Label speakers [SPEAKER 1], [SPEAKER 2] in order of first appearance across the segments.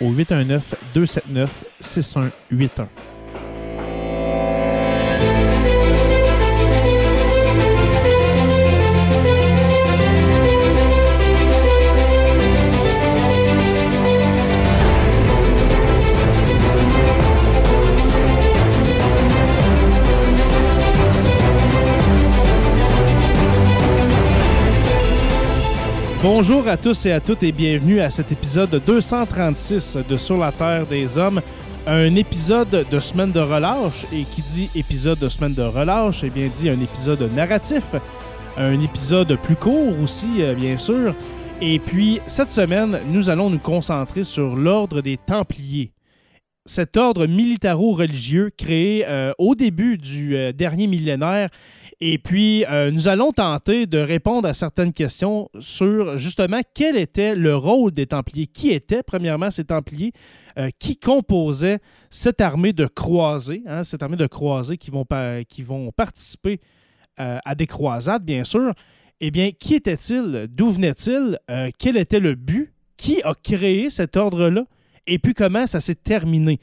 [SPEAKER 1] au 819 Bonjour à tous et à toutes et bienvenue à cet épisode 236 de Sur la Terre des Hommes. Un épisode de semaine de relâche et qui dit épisode de semaine de relâche, eh bien dit un épisode narratif, un épisode plus court aussi, euh, bien sûr. Et puis cette semaine, nous allons nous concentrer sur l'ordre des Templiers. Cet ordre militaro-religieux créé euh, au début du euh, dernier millénaire et puis, euh, nous allons tenter de répondre à certaines questions sur justement quel était le rôle des Templiers? Qui étaient, premièrement, ces Templiers? Euh, qui composaient cette armée de croisés, hein, cette armée de croisés qui vont, participer euh, à des croisades, bien sûr? Eh bien, qui était-il? D'où venait-il? quel était le but? Qui a créé cet ordre-là? Et puis, comment ça s'est terminé?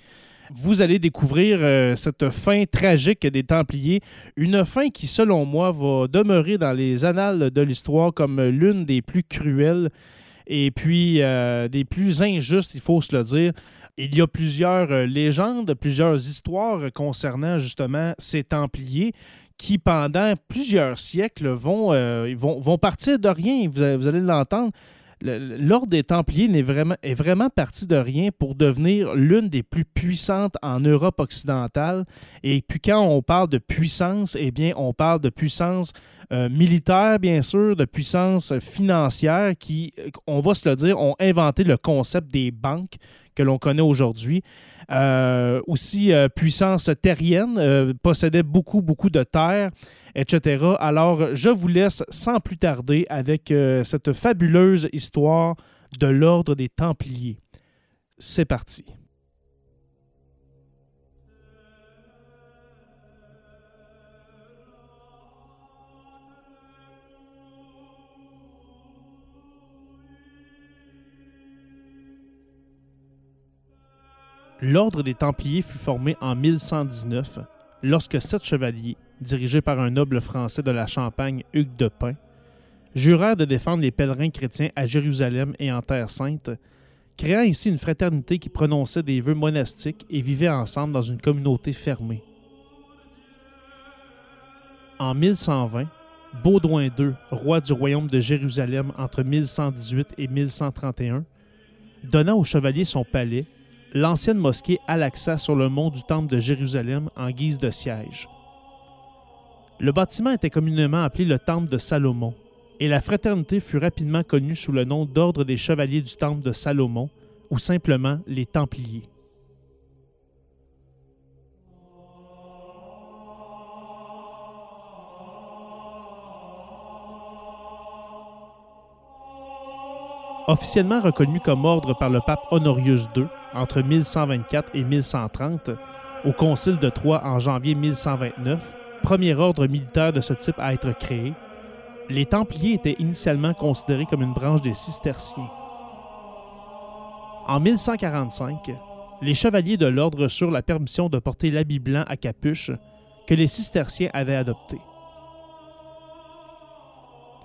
[SPEAKER 1] Vous allez découvrir euh, cette fin tragique des Templiers, une fin qui, selon moi, va demeurer dans les annales de l'histoire comme l'une des plus cruelles et puis euh, des plus injustes, il faut se le dire. Il y a plusieurs euh, légendes, plusieurs histoires concernant justement ces Templiers qui, pendant plusieurs siècles, vont, partir de rien. vous allez l'entendre l'ordre des Templiers est vraiment, est vraiment parti de rien pour devenir l'une des plus puissantes en Europe occidentale. Et puis quand on parle de puissance, eh bien, on parle de puissance euh, militaire, bien sûr, de puissance financière qui, on va se le dire, ont inventé le concept des banques que l'on connaît aujourd'hui. Euh, aussi, euh, puissance terrienne, possédait beaucoup, beaucoup de terres etc. Alors, je vous laisse sans plus tarder avec euh, cette fabuleuse histoire de l'ordre des Templiers. C'est parti. L'ordre des Templiers fut formé en 1119 lorsque sept chevaliers, dirigés par un noble français de la Champagne, Hugues de Pin, jurèrent de défendre les pèlerins chrétiens à Jérusalem et en Terre sainte, créant ici une fraternité qui prononçait des vœux monastiques et vivait ensemble dans une communauté fermée. En 1120, Baudouin II, roi du royaume de Jérusalem entre 1118 et 1131, donna aux chevaliers son palais l'ancienne mosquée Al-Aqsa sur le mont du Temple de Jérusalem en guise de siège. Le bâtiment était communément appelé le Temple de Salomon, et la fraternité fut rapidement connue sous le nom d'Ordre des Chevaliers du Temple de Salomon, ou simplement les Templiers. Officiellement reconnu comme ordre par le pape Honorius II entre 1124 et 1130, au Concile de Troyes en janvier 1129, premier ordre militaire de ce type à être créé, les Templiers étaient initialement considérés comme une branche des Cisterciens. En 1145, les chevaliers de l'ordre reçurent la permission de porter l'habit blanc à capuche que les Cisterciens avaient adopté.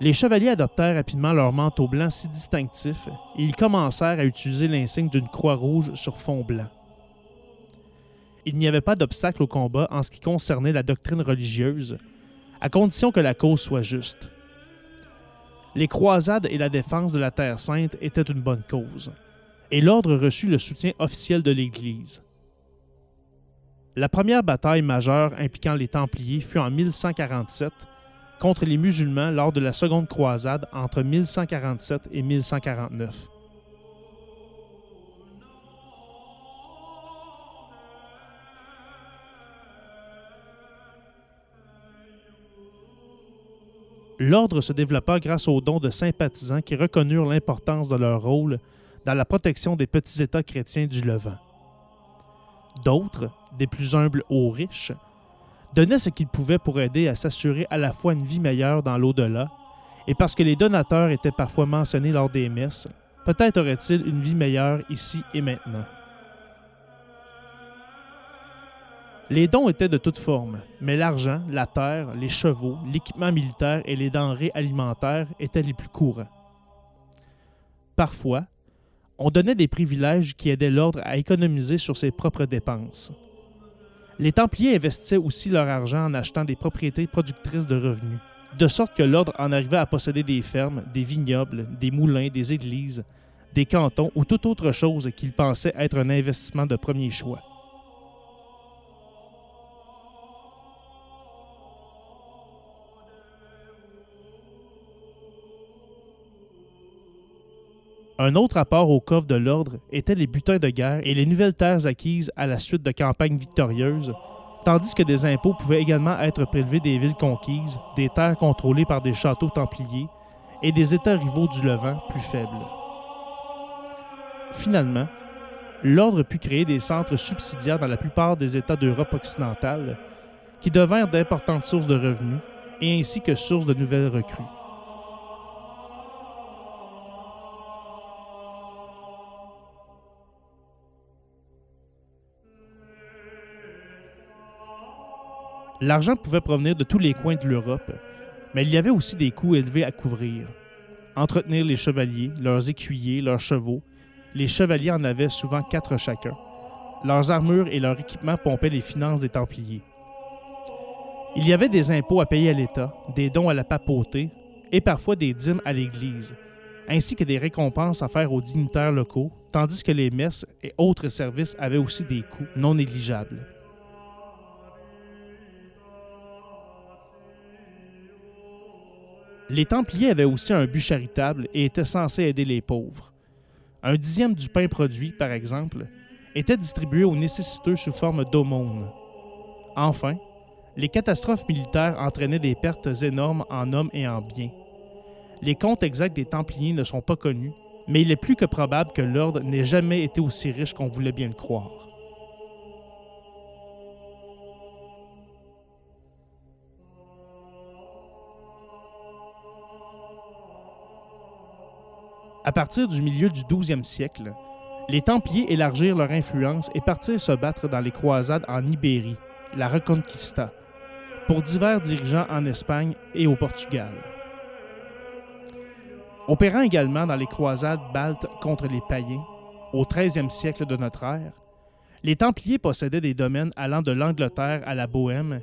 [SPEAKER 1] Les chevaliers adoptèrent rapidement leur manteau blanc si distinctif et ils commencèrent à utiliser l'insigne d'une croix rouge sur fond blanc. Il n'y avait pas d'obstacle au combat en ce qui concernait la doctrine religieuse, à condition que la cause soit juste. Les croisades et la défense de la Terre sainte étaient une bonne cause, et l'ordre reçut le soutien officiel de l'Église. La première bataille majeure impliquant les Templiers fut en 1147 contre les musulmans lors de la seconde croisade entre 1147 et 1149. L'ordre se développa grâce aux dons de sympathisants qui reconnurent l'importance de leur rôle dans la protection des petits États chrétiens du Levant. D'autres, des plus humbles aux riches, donnaient ce qu'ils pouvaient pour aider à s'assurer à la fois une vie meilleure dans l'au-delà, et parce que les donateurs étaient parfois mentionnés lors des messes, peut-être aurait-il une vie meilleure ici et maintenant. Les dons étaient de toutes formes, mais l'argent, la terre, les chevaux, l'équipement militaire et les denrées alimentaires étaient les plus courants. Parfois, on donnait des privilèges qui aidaient l'ordre à économiser sur ses propres dépenses. Les Templiers investissaient aussi leur argent en achetant des propriétés productrices de revenus, de sorte que l'ordre en arrivait à posséder des fermes, des vignobles, des moulins, des églises, des cantons ou toute autre chose qu'il pensait être un investissement de premier choix. Un autre apport au coffre de l'ordre étaient les butins de guerre et les nouvelles terres acquises à la suite de campagnes victorieuses, tandis que des impôts pouvaient également être prélevés des villes conquises, des terres contrôlées par des châteaux templiers et des États rivaux du Levant plus faibles. Finalement, l'ordre put créer des centres subsidiaires dans la plupart des États d'Europe occidentale, qui devinrent d'importantes sources de revenus et ainsi que sources de nouvelles recrues. L'argent pouvait provenir de tous les coins de l'Europe, mais il y avait aussi des coûts élevés à couvrir. Entretenir les chevaliers, leurs écuyers, leurs chevaux. Les chevaliers en avaient souvent quatre chacun. Leurs armures et leurs équipements pompaient les finances des Templiers. Il y avait des impôts à payer à l'État, des dons à la papauté et parfois des dîmes à l'Église, ainsi que des récompenses à faire aux dignitaires locaux, tandis que les messes et autres services avaient aussi des coûts non négligeables. Les Templiers avaient aussi un but charitable et étaient censés aider les pauvres. Un dixième du pain produit, par exemple, était distribué aux nécessiteux sous forme d'aumône. Enfin, les catastrophes militaires entraînaient des pertes énormes en hommes et en biens. Les comptes exacts des Templiers ne sont pas connus, mais il est plus que probable que l'ordre n'ait jamais été aussi riche qu'on voulait bien le croire. À partir du milieu du 12e siècle, les Templiers élargirent leur influence et partirent se battre dans les croisades en Ibérie, la Reconquista, pour divers dirigeants en Espagne et au Portugal. Opérant également dans les croisades baltes contre les païens, au 13e siècle de notre ère, les Templiers possédaient des domaines allant de l'Angleterre à la Bohême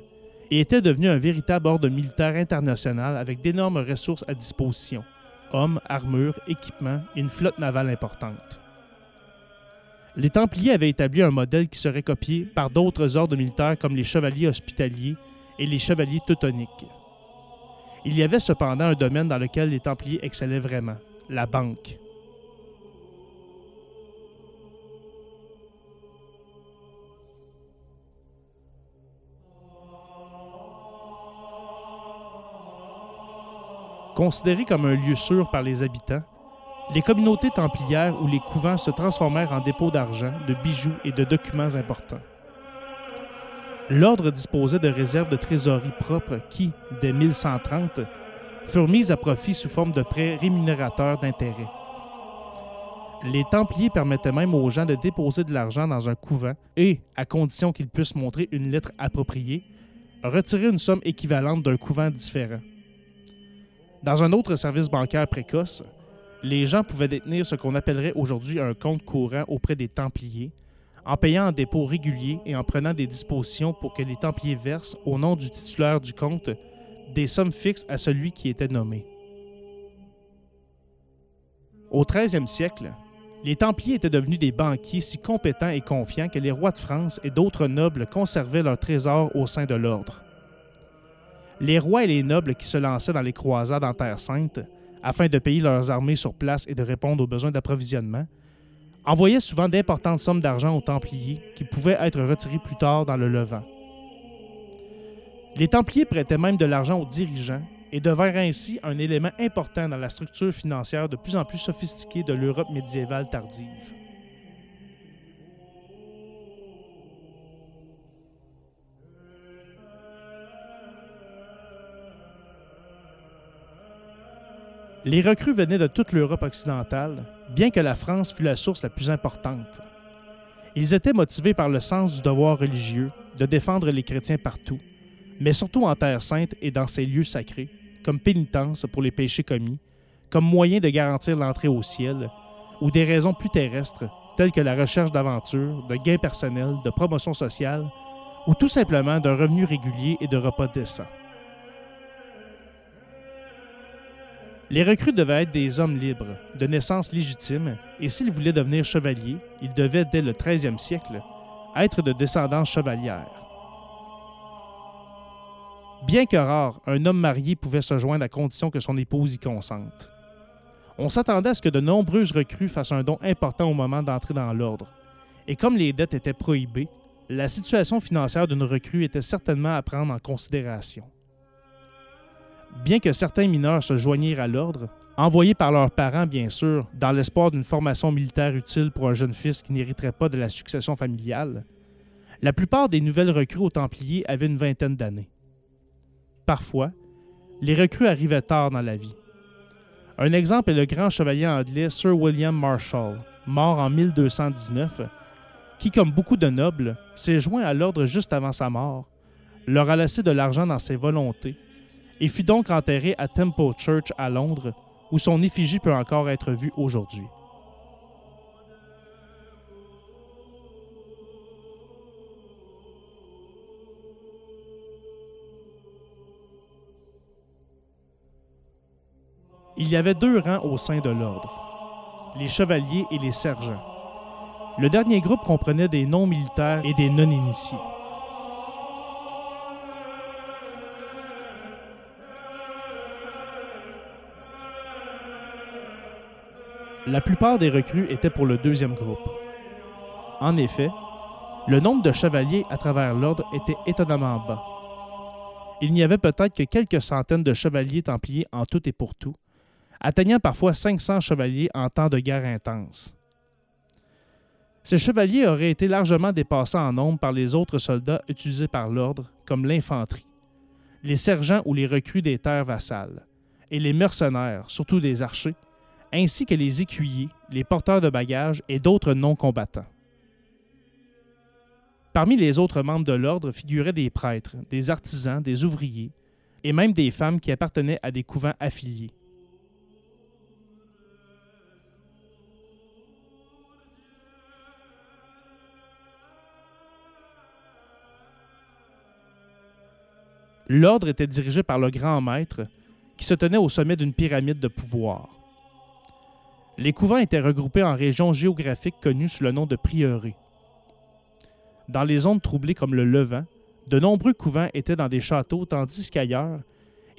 [SPEAKER 1] et étaient devenus un véritable ordre militaire international avec d'énormes ressources à disposition hommes, armures, équipements une flotte navale importante. Les Templiers avaient établi un modèle qui serait copié par d'autres ordres militaires comme les chevaliers hospitaliers et les chevaliers teutoniques. Il y avait cependant un domaine dans lequel les Templiers excellaient vraiment, la banque. Considérés comme un lieu sûr par les habitants, les communautés templières ou les couvents se transformèrent en dépôts d'argent, de bijoux et de documents importants. l'ordre disposait de réserves de trésorerie propres qui, dès 1130, furent mises à profit sous forme de prêts rémunérateurs d'intérêts. Les Templiers permettaient même aux gens de déposer de l'argent dans un couvent et, à condition qu'ils puissent montrer une lettre appropriée, retirer une somme équivalente d'un couvent différent. Dans un autre service bancaire précoce, les gens pouvaient détenir ce qu'on appellerait aujourd'hui un compte courant auprès des Templiers, en payant un dépôt régulier et en prenant des dispositions pour que les Templiers versent, au nom du titulaire du compte, des sommes fixes à celui qui était nommé. Au 13e siècle, les Templiers étaient devenus des banquiers si compétents et confiants que les rois de France et d'autres nobles conservaient leurs trésors au sein de l'ordre. Les rois et les nobles qui se lançaient dans les croisades en Terre sainte, afin de payer leurs armées sur place et de répondre aux besoins d'approvisionnement, envoyaient souvent d'importantes sommes d'argent aux Templiers qui pouvaient être retirées plus tard dans le Levant. Les Templiers prêtaient même de l'argent aux dirigeants et devinrent ainsi un élément important dans la structure financière de plus en plus sophistiquée de l'Europe médiévale tardive. Les recrues venaient de toute l'Europe occidentale, bien que la France fût la source la plus importante. Ils étaient motivés par le sens du devoir religieux de défendre les chrétiens partout, mais surtout en Terre sainte et dans ces lieux sacrés, comme pénitence pour les péchés commis, comme moyen de garantir l'entrée au ciel, ou des raisons plus terrestres, telles que la recherche d'aventure, de gains personnels, de promotion sociale, ou tout simplement d'un revenu régulier et de repas décents. Les recrues devaient être des hommes libres, de naissance légitime, et s'ils voulaient devenir chevaliers, ils devaient, dès le 13e siècle, être de descendance chevalière. Bien que rare, un homme marié pouvait se joindre à condition que son épouse y consente. On s'attendait à ce que de nombreuses recrues fassent un don important au moment d'entrer dans l'ordre. Et comme les dettes étaient prohibées, la situation financière d'une recrue était certainement à prendre en considération. Bien que certains mineurs se joignirent à l'ordre, envoyés par leurs parents bien sûr, dans l'espoir d'une formation militaire utile pour un jeune fils qui n'hériterait pas de la succession familiale, la plupart des nouvelles recrues aux Templiers avaient une vingtaine d'années. Parfois, les recrues arrivaient tard dans la vie. Un exemple est le grand chevalier anglais Sir William Marshall, mort en 1219, qui, comme beaucoup de nobles, s'est joint à l'ordre juste avant sa mort, leur a laissé de l'argent dans ses volontés, et fut donc enterré à Temple Church à Londres, où son effigie peut encore être vue aujourd'hui. Il y avait deux rangs au sein de l'ordre, les chevaliers et les sergents. Le dernier groupe comprenait des non-militaires et des non-initiés. La plupart des recrues étaient pour le deuxième groupe. En effet, le nombre de chevaliers à travers l'ordre était étonnamment bas. Il n'y avait peut-être que quelques centaines de chevaliers templiers en tout et pour tout, atteignant parfois 500 chevaliers en temps de guerre intense. Ces chevaliers auraient été largement dépassés en nombre par les autres soldats utilisés par l'ordre, comme l'infanterie, les sergents ou les recrues des terres vassales, et les mercenaires, surtout des archers, ainsi que les écuyers, les porteurs de bagages et d'autres non-combattants. Parmi les autres membres de l'ordre figuraient des prêtres, des artisans, des ouvriers, et même des femmes qui appartenaient à des couvents affiliés. L'ordre était dirigé par le grand maître, qui se tenait au sommet d'une pyramide de pouvoir. Les couvents étaient regroupés en régions géographiques connues sous le nom de prieurés. Dans les zones troublées comme le Levant, de nombreux couvents étaient dans des châteaux, tandis qu'ailleurs,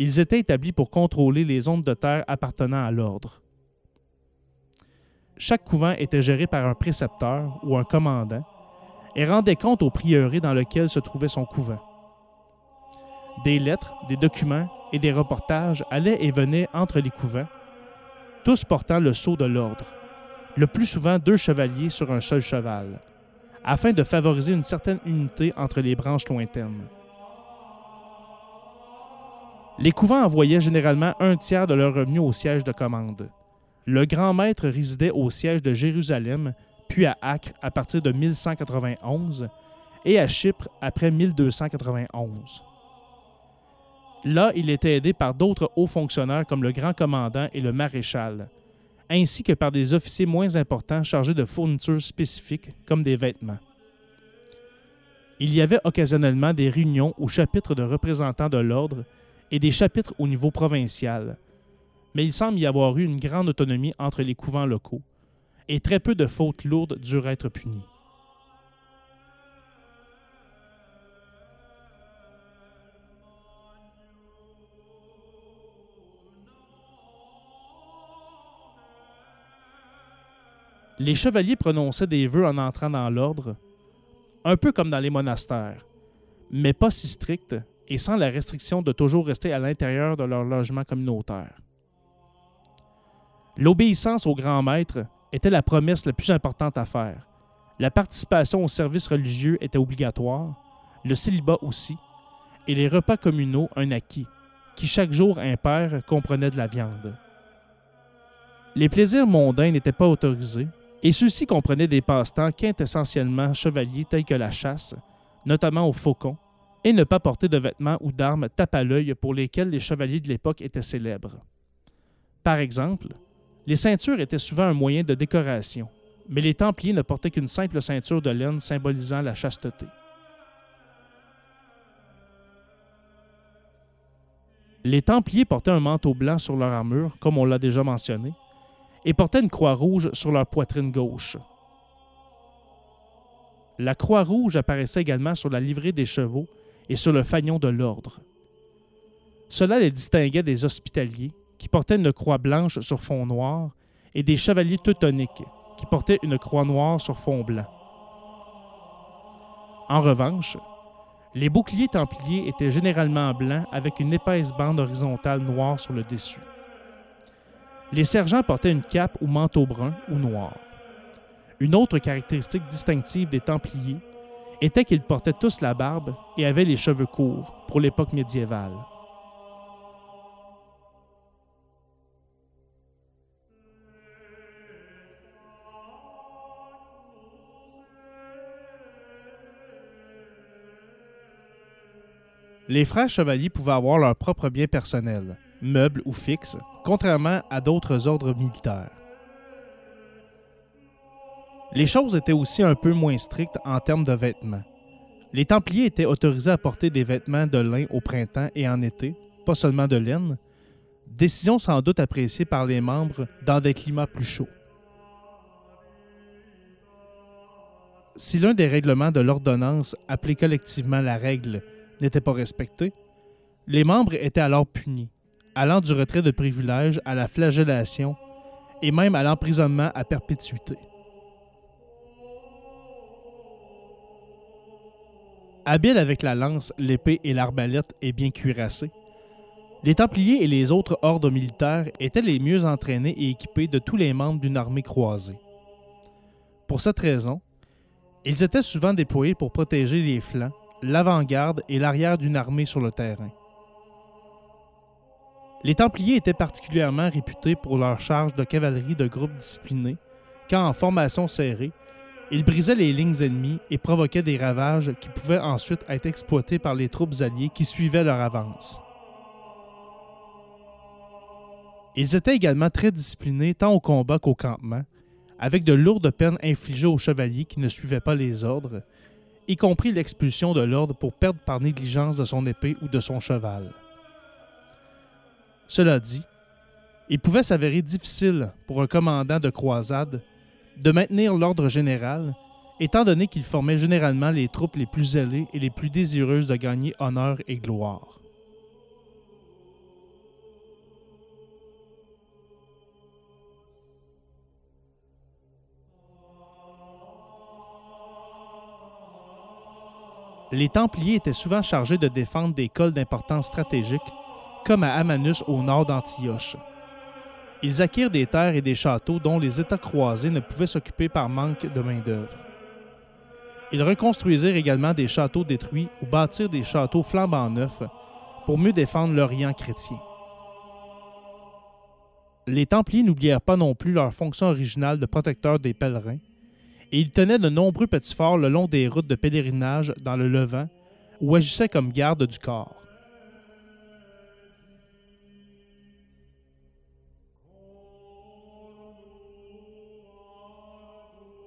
[SPEAKER 1] ils étaient établis pour contrôler les zones de terre appartenant à l'ordre. Chaque couvent était géré par un précepteur ou un commandant et rendait compte au prieuré dans lequel se trouvait son couvent. Des lettres, des documents et des reportages allaient et venaient entre les couvents, tous portant le sceau de l'ordre, le plus souvent deux chevaliers sur un seul cheval, afin de favoriser une certaine unité entre les branches lointaines. Les couvents envoyaient généralement un tiers de leurs revenus au siège de commande. Le grand maître résidait au siège de Jérusalem, puis à Acre à partir de 1191 et à Chypre après 1291. Là, il était aidé par d'autres hauts fonctionnaires comme le grand commandant et le maréchal, ainsi que par des officiers moins importants chargés de fournitures spécifiques comme des vêtements. Il y avait occasionnellement des réunions au chapitre de représentants de l'ordre et des chapitres au niveau provincial, mais il semble y avoir eu une grande autonomie entre les couvents locaux, et très peu de fautes lourdes durent être punies. Les chevaliers prononçaient des vœux en entrant dans l'ordre, un peu comme dans les monastères, mais pas si stricts et sans la restriction de toujours rester à l'intérieur de leur logement communautaire. L'obéissance au grand maître était la promesse la plus importante à faire. La participation aux services religieux était obligatoire, le célibat aussi, et les repas communaux un acquis, qui chaque jour impair comprenait de la viande. Les plaisirs mondains n'étaient pas autorisés, et ceux-ci comprenaient des passe-temps quintessentiellement chevaliers tels que la chasse, notamment au faucon, et ne pas porter de vêtements ou d'armes tape à l'œil pour lesquels les chevaliers de l'époque étaient célèbres. Par exemple, les ceintures étaient souvent un moyen de décoration, mais les Templiers ne portaient qu'une simple ceinture de laine symbolisant la chasteté. Les Templiers portaient un manteau blanc sur leur armure, comme on l'a déjà mentionné, et portaient une croix rouge sur leur poitrine gauche. La croix rouge apparaissait également sur la livrée des chevaux et sur le fanion de l'ordre. Cela les distinguait des hospitaliers, qui portaient une croix blanche sur fond noir, et des chevaliers teutoniques, qui portaient une croix noire sur fond blanc. En revanche, les boucliers templiers étaient généralement blancs avec une épaisse bande horizontale noire sur le dessus. Les sergents portaient une cape ou manteau brun ou noir. Une autre caractéristique distinctive des Templiers était qu'ils portaient tous la barbe et avaient les cheveux courts pour l'époque médiévale. Les frères chevaliers pouvaient avoir leur propre bien personnel, meubles ou fixes, contrairement à d'autres ordres militaires. Les choses étaient aussi un peu moins strictes en termes de vêtements. Les Templiers étaient autorisés à porter des vêtements de lin au printemps et en été, pas seulement de laine, décision sans doute appréciée par les membres dans des climats plus chauds. Si l'un des règlements de l'ordonnance, appelé collectivement la règle, n'était pas respecté, les membres étaient alors punis, allant du retrait de privilèges à la flagellation et même à l'emprisonnement à perpétuité. Habiles avec la lance, l'épée et l'arbalète et bien cuirassés, les Templiers et les autres ordres militaires étaient les mieux entraînés et équipés de tous les membres d'une armée croisée. Pour cette raison, ils étaient souvent déployés pour protéger les flancs, l'avant-garde et l'arrière d'une armée sur le terrain. Les Templiers étaient particulièrement réputés pour leur charge de cavalerie de groupes disciplinés, quand en formation serrée, ils brisaient les lignes ennemies et provoquaient des ravages qui pouvaient ensuite être exploités par les troupes alliées qui suivaient leur avance. Ils étaient également très disciplinés tant au combat qu'au campement, avec de lourdes peines infligées aux chevaliers qui ne suivaient pas les ordres, y compris l'expulsion de l'ordre pour perdre par négligence de son épée ou de son cheval. Cela dit, il pouvait s'avérer difficile pour un commandant de croisade de maintenir l'ordre général, étant donné qu'il formait généralement les troupes les plus zélées et les plus désireuses de gagner honneur et gloire. les Templiers étaient souvent chargés de défendre des cols d'importance stratégique, comme à Amanus au nord d'Antioche. Ils acquirent des terres et des châteaux dont les États croisés ne pouvaient s'occuper par manque de main-d'œuvre. Ils reconstruisirent également des châteaux détruits ou bâtirent des châteaux flambant neufs pour mieux défendre l'Orient chrétien. Les Templiers n'oublièrent pas non plus leur fonction originale de protecteur des pèlerins, et ils tenaient de nombreux petits forts le long des routes de pèlerinage dans le Levant ou agissaient comme gardes du corps.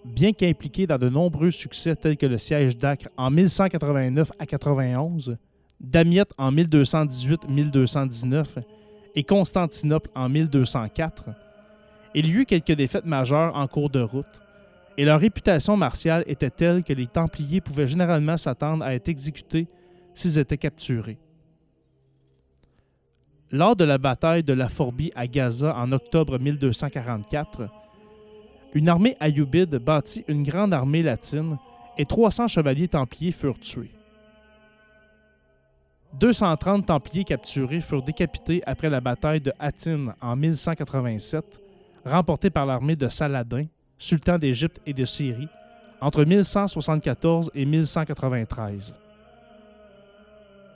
[SPEAKER 1] Bien qu'impliqués dans de nombreux succès tels que le siège d'Acre en 1189 à 91, Damiette en 1218-1219 et Constantinople en 1204, il y eut quelques défaites majeures en cours de route, et leur réputation martiale était telle que les Templiers pouvaient généralement s'attendre à être exécutés s'ils étaient capturés. Lors de la bataille de la Forbie à Gaza en octobre 1244, une armée ayoubide bâtit une grande armée latine et 300 chevaliers templiers furent tués. 230 Templiers capturés furent décapités après la bataille de Hattin en 1187, remportée par l'armée de Saladin, sultan d'Égypte et de Syrie, entre 1174 et 1193.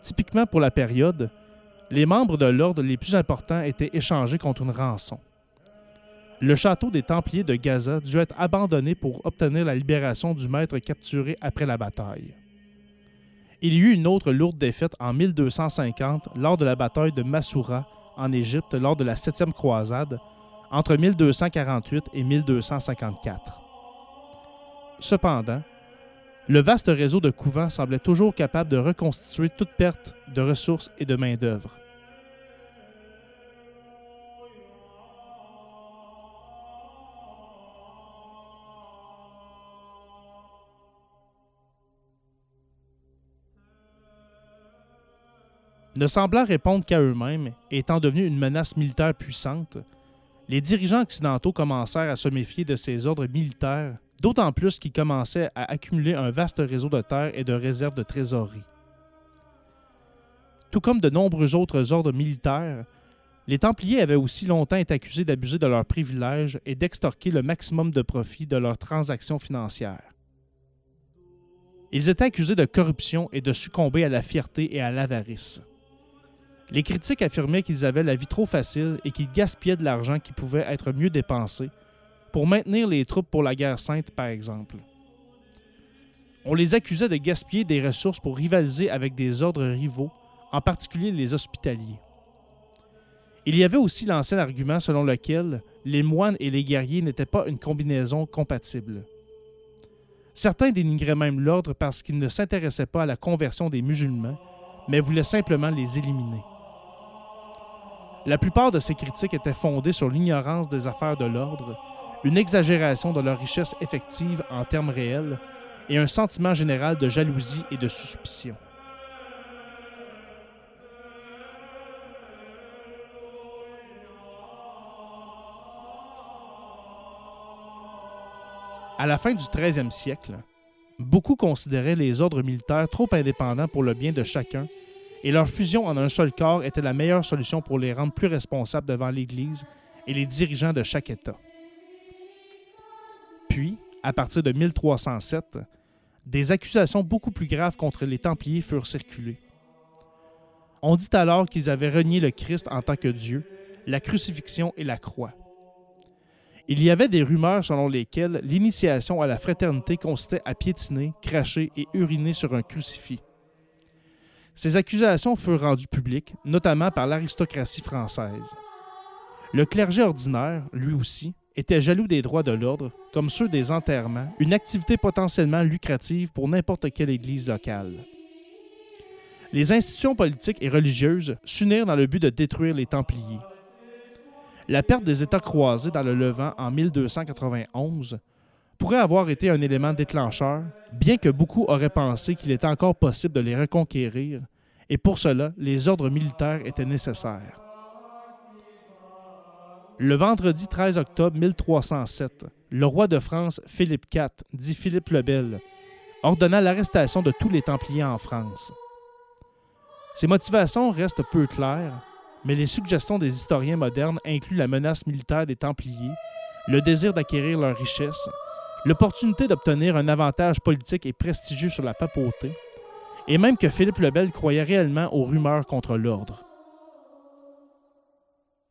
[SPEAKER 1] Typiquement pour la période, les membres de l'ordre les plus importants étaient échangés contre une rançon. Le château des Templiers de Gaza dut être abandonné pour obtenir la libération du maître capturé après la bataille. Il y eut une autre lourde défaite en 1250 lors de la bataille de Massoura en Égypte lors de la septième croisade entre 1248 et 1254. Cependant, le vaste réseau de couvents semblait toujours capable de reconstituer toute perte de ressources et de main-d'œuvre. Ne semblant répondre qu'à eux-mêmes, étant devenus une menace militaire puissante, les dirigeants occidentaux commencèrent à se méfier de ces ordres militaires, d'autant plus qu'ils commençaient à accumuler un vaste réseau de terres et de réserves de trésorerie. Tout comme de nombreux autres ordres militaires, les Templiers avaient aussi longtemps été accusés d'abuser de leurs privilèges et d'extorquer le maximum de profit de leurs transactions financières. Ils étaient accusés de corruption et de succomber à la fierté et à l'avarice. Les critiques affirmaient qu'ils avaient la vie trop facile et qu'ils gaspillaient de l'argent qui pouvait être mieux dépensé pour maintenir les troupes pour la guerre sainte, par exemple. On les accusait de gaspiller des ressources pour rivaliser avec des ordres rivaux, en particulier les hospitaliers. Il y avait aussi l'ancien argument selon lequel les moines et les guerriers n'étaient pas une combinaison compatible. Certains dénigraient même l'ordre parce qu'ils ne s'intéressaient pas à la conversion des musulmans, mais voulaient simplement les éliminer. La plupart de ces critiques étaient fondées sur l'ignorance des affaires de l'ordre, une exagération de leur richesse effective en termes réels et un sentiment général de jalousie et de suspicion. À la fin du 13e siècle, beaucoup considéraient les ordres militaires trop indépendants pour le bien de chacun et leur fusion en un seul corps était la meilleure solution pour les rendre plus responsables devant l'Église et les dirigeants de chaque État. Puis, à partir de 1307, des accusations beaucoup plus graves contre les Templiers furent circulées. On dit alors qu'ils avaient renié le Christ en tant que Dieu, la crucifixion et la croix. Il y avait des rumeurs selon lesquelles l'initiation à la fraternité consistait à piétiner, cracher et uriner sur un crucifix. Ces accusations furent rendues publiques, notamment par l'aristocratie française. Le clergé ordinaire, lui aussi, était jaloux des droits de l'ordre, comme ceux des enterrements, une activité potentiellement lucrative pour n'importe quelle église locale. Les institutions politiques et religieuses s'unirent dans le but de détruire les Templiers. La perte des États croisés dans le Levant en 1291 pourrait avoir été un élément déclencheur, bien que beaucoup auraient pensé qu'il était encore possible de les reconquérir, et pour cela, les ordres militaires étaient nécessaires. Le vendredi 13 octobre 1307, le roi de France Philippe IV, dit Philippe le Bel, ordonna l'arrestation de tous les Templiers en France. Ses motivations restent peu claires, mais les suggestions des historiens modernes incluent la menace militaire des Templiers, le désir d'acquérir leurs richesses, l'opportunité d'obtenir un avantage politique et prestigieux sur la papauté, et même que Philippe le Bel croyait réellement aux rumeurs contre l'ordre.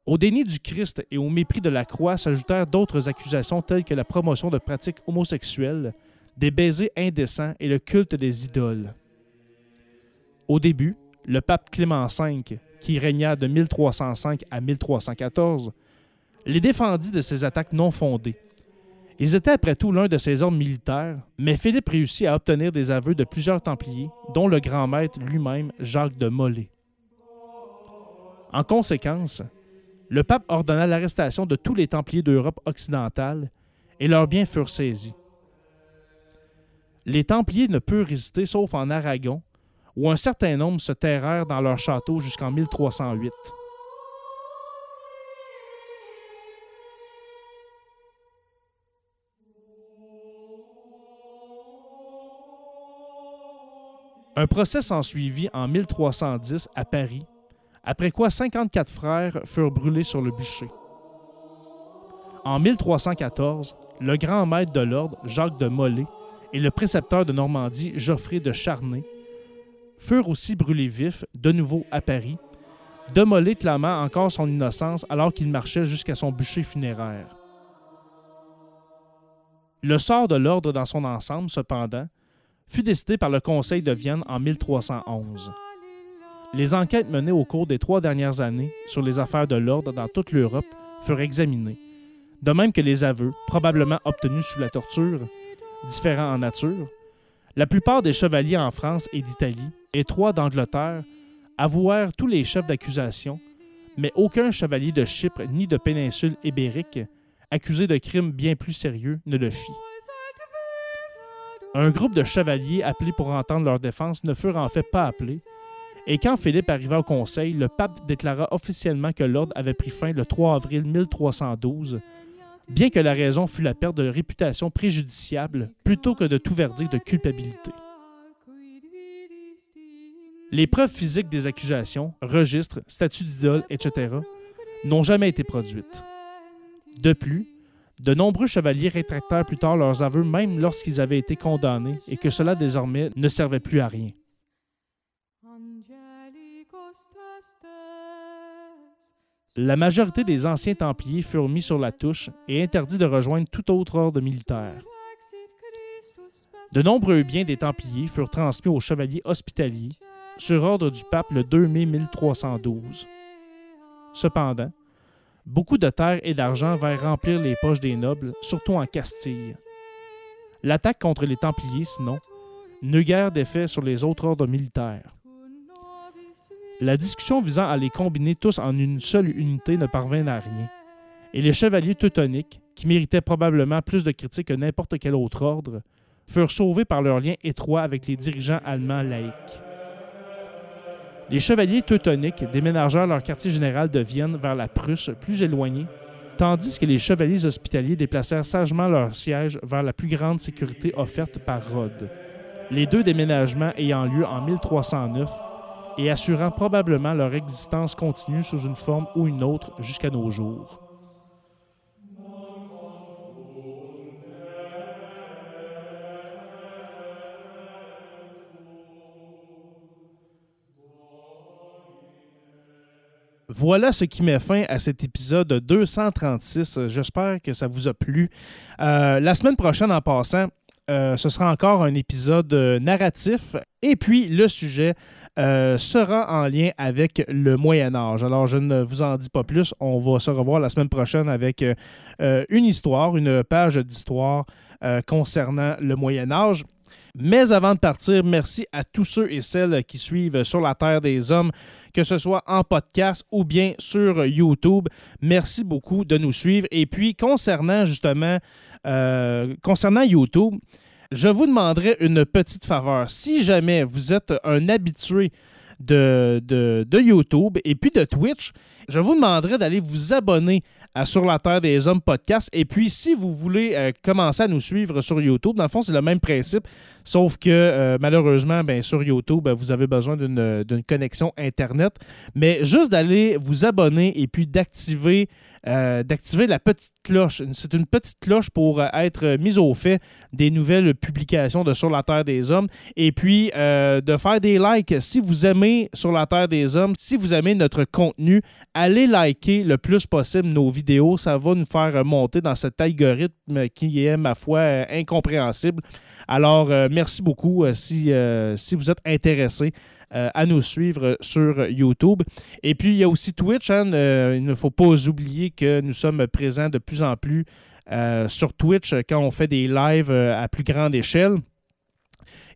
[SPEAKER 1] Au déni du Christ et au mépris de la croix s'ajoutèrent d'autres accusations telles que la promotion de pratiques homosexuelles, des baisers indécents et le culte des idoles. Au début, le pape Clément V, qui régna de 1305 à 1314, les défendit de ces attaques non fondées. Ils étaient après tout l'un de ses ordres militaires, mais Philippe réussit à obtenir des aveux de plusieurs Templiers, dont le grand maître lui-même, Jacques de Molay. En conséquence, le pape ordonna l'arrestation de tous les Templiers d'Europe occidentale et leurs biens furent saisis. Les Templiers ne purent résister sauf en Aragon, où un certain nombre se terrèrent dans leur château jusqu'en 1308. Un procès s'ensuivit en 1310 à Paris après quoi 54 frères furent brûlés sur le bûcher. En 1314, le grand maître de l'ordre, Jacques de Molay, et le précepteur de Normandie, Geoffrey de Charnay, furent aussi brûlés vifs, de nouveau à Paris, de Molay clamant encore son innocence alors qu'il marchait jusqu'à son bûcher funéraire. Le sort de l'ordre dans son ensemble, cependant, fut décidé par le Conseil de Vienne en 1311. Les enquêtes menées au cours des trois dernières années sur les affaires de l'ordre dans toute l'Europe furent examinées, de même que les aveux, probablement obtenus sous la torture, différents en nature. La plupart des chevaliers en France et d'Italie, et trois d'Angleterre, avouèrent tous les chefs d'accusation, mais aucun chevalier de Chypre ni de péninsule ibérique, accusé de crimes bien plus sérieux, ne le fit. Un groupe de chevaliers appelés pour entendre leur défense ne furent en fait pas appelés, et quand Philippe arriva au Conseil, le pape déclara officiellement que l'ordre avait pris fin le 3 avril 1312, bien que la raison fût la perte de réputation préjudiciable plutôt que de tout verdict de culpabilité. Les preuves physiques des accusations, registres, statuts d'idole, etc., n'ont jamais été produites. De plus, de nombreux chevaliers rétractèrent plus tard leurs aveux même lorsqu'ils avaient été condamnés et que cela désormais ne servait plus à rien. La majorité des anciens Templiers furent mis sur la touche et interdits de rejoindre tout autre ordre militaire. De nombreux biens des Templiers furent transmis aux chevaliers hospitaliers sur ordre du pape le 2 mai 1312. Cependant, beaucoup de terres et d'argent vinrent remplir les poches des nobles, surtout en Castille. L'attaque contre les Templiers, sinon, n'eut guère d'effet sur les autres ordres militaires. La discussion visant à les combiner tous en une seule unité ne parvint à rien, et les chevaliers teutoniques, qui méritaient probablement plus de critiques que n'importe quel autre ordre, furent sauvés par leur lien étroit avec les dirigeants allemands laïcs. Les chevaliers teutoniques déménagèrent leur quartier général de Vienne vers la Prusse, plus éloignée, tandis que les chevaliers hospitaliers déplacèrent sagement leur siège vers la plus grande sécurité offerte par Rhodes. Les deux déménagements ayant lieu en 1309 et assurant probablement leur existence continue sous une forme ou une autre jusqu'à nos jours. Voilà ce qui met fin à cet épisode 236. J'espère que ça vous a plu. Euh, la semaine prochaine, en passant, euh, ce sera encore un épisode narratif. Et puis, le sujet euh, sera en lien avec le Moyen Âge. Alors, je ne vous en dis pas plus. On va se revoir la semaine prochaine avec euh, une histoire, une page d'histoire euh, concernant le Moyen Âge. Mais avant de partir, merci à tous ceux et celles qui suivent sur la Terre des Hommes, que ce soit en podcast ou bien sur YouTube. Merci beaucoup de nous suivre. Et puis, concernant justement, concernant YouTube, je vous demanderai une petite faveur. Si jamais vous êtes un habitué de, de, YouTube et puis de Twitch, je vous demanderai d'aller vous abonner à Sur la Terre des Hommes podcast. Et puis, si vous voulez euh, commencer à nous suivre sur YouTube, dans le fond, c'est le même principe, sauf que euh, malheureusement, ben, sur YouTube, ben, vous avez besoin d'une connexion Internet. Mais juste d'aller vous abonner et puis d'activer euh, la petite cloche. C'est une petite cloche pour euh, être mise au fait des nouvelles publications de Sur la Terre des Hommes et puis euh, de faire des likes. Si vous aimez Sur la Terre des Hommes, si vous aimez notre contenu, allez liker le plus possible nos vidéos. Ça va nous faire monter dans cet algorithme qui est, ma foi, incompréhensible. Alors, merci beaucoup si, si vous êtes intéressé euh, à nous suivre sur YouTube. Et puis, il y a aussi Twitch. Hein, euh, il ne faut pas oublier que nous sommes présents de plus en plus euh, sur Twitch quand on fait des lives à plus grande échelle.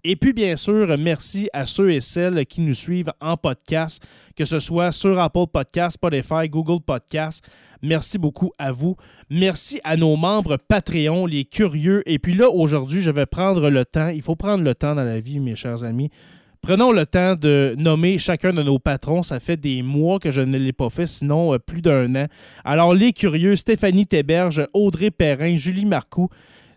[SPEAKER 1] Et puis, bien sûr, merci à ceux et celles qui nous suivent en podcast, que ce soit sur Apple Podcast, Spotify, Google Podcast. Merci beaucoup à vous. Merci à nos membres Patreon, les curieux. Et puis là, aujourd'hui, je vais prendre le temps. Il faut prendre le temps dans la vie, mes chers amis. Prenons le temps de nommer chacun de nos patrons. Ça fait des mois que je ne l'ai pas fait, sinon euh, plus d'un an. Alors, les curieux, Stéphanie Théberge, Audrey Perrin, Julie Marcoux,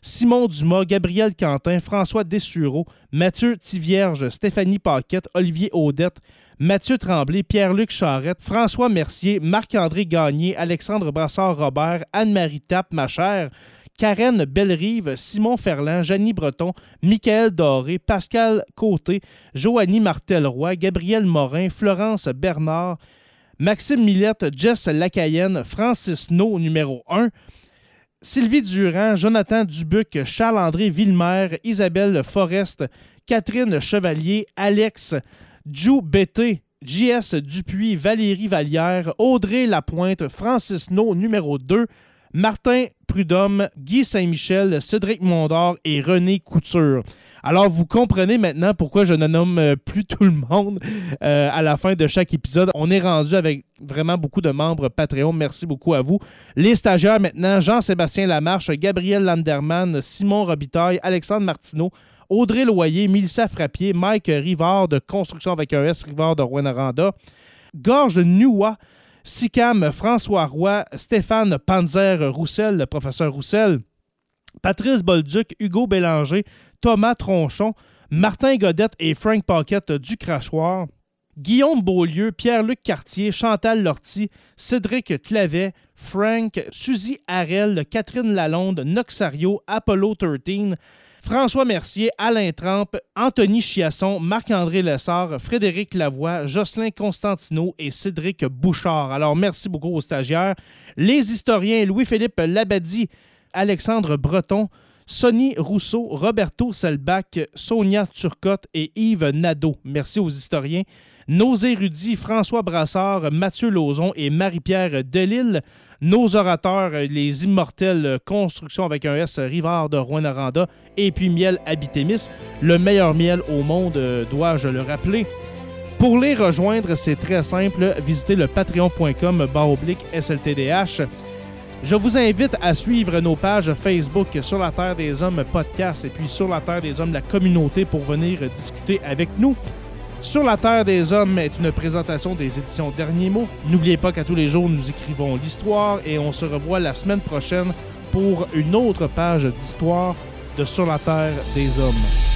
[SPEAKER 1] Simon Dumas, Gabriel Quentin, François Dessureau, Mathieu Tivierge, Stéphanie Paquette, Olivier Audette, Mathieu Tremblay, Pierre-Luc Charrette, François Mercier, Marc-André Gagné, Alexandre Brassard-Robert, Anne-Marie Tappe, ma chère, Karen Bellerive, Simon Ferland, Janie Breton, Michael Doré, Pascal Côté, Joanie Martel-Roy, Gabriel Morin, Florence Bernard, Maxime Millette, Jess Lacayenne, Francis No, numéro 1, Sylvie Durand, Jonathan Dubuc, Charles-André Villemer, Isabelle Forest, Catherine Chevalier, Alex, Jou Bété, JS Dupuis, Valérie Vallière, Audrey Lapointe, Francis No, numéro 2, Martin Prudhomme, Guy Saint-Michel, Cédric Mondor et René Couture. Alors, vous comprenez maintenant pourquoi je ne nomme euh, plus tout le monde euh, à la fin de chaque épisode. On est rendu avec vraiment beaucoup de membres Patreon. Merci beaucoup à vous. Les stagiaires maintenant, Jean-Sébastien Lamarche, Gabriel Landerman, Simon Robitaille, Alexandre Martineau, Audrey Loyer, Mélissa Frappier, Mike Rivard de Construction avec un S, Rivard de Rouen-Aranda, Gorge de Sicam, François Roy, Stéphane Panzer-Roussel, le professeur Roussel, Patrice Bolduc, Hugo Bélanger, Thomas Tronchon, Martin Godette et Frank Paquette du Crachoir, Guillaume Beaulieu, Pierre-Luc Cartier, Chantal Lortie, Cédric Clavet, Frank, Suzy Harel, Catherine Lalonde, Noxario, Apollo 13, François Mercier, Alain Trampe, Anthony Chiasson, Marc-André Lessard, Frédéric Lavoie, Jocelyn Constantino et Cédric Bouchard. Alors, merci beaucoup aux stagiaires. Les historiens Louis-Philippe Labadie, Alexandre Breton, Sonny Rousseau, Roberto Selbach, Sonia Turcotte et Yves Nadeau. Merci aux historiens. Nos érudits François Brassard, Mathieu Lauzon et Marie-Pierre Delille nos orateurs, les immortels Construction avec un S, Rivard de Rouen-Aranda, et puis Miel Habitémis, le meilleur miel au monde, euh, dois-je le rappeler. Pour les rejoindre, c'est très simple, visitez le patreon.com oblique SLTDH. Je vous invite à suivre nos pages Facebook sur la Terre des Hommes podcast et puis sur la Terre des Hommes la communauté pour venir discuter avec nous. Sur la Terre des Hommes est une présentation des éditions Derniers mots. N'oubliez pas qu'à tous les jours, nous écrivons l'histoire et on se revoit la semaine prochaine pour une autre page d'histoire de Sur la Terre des Hommes.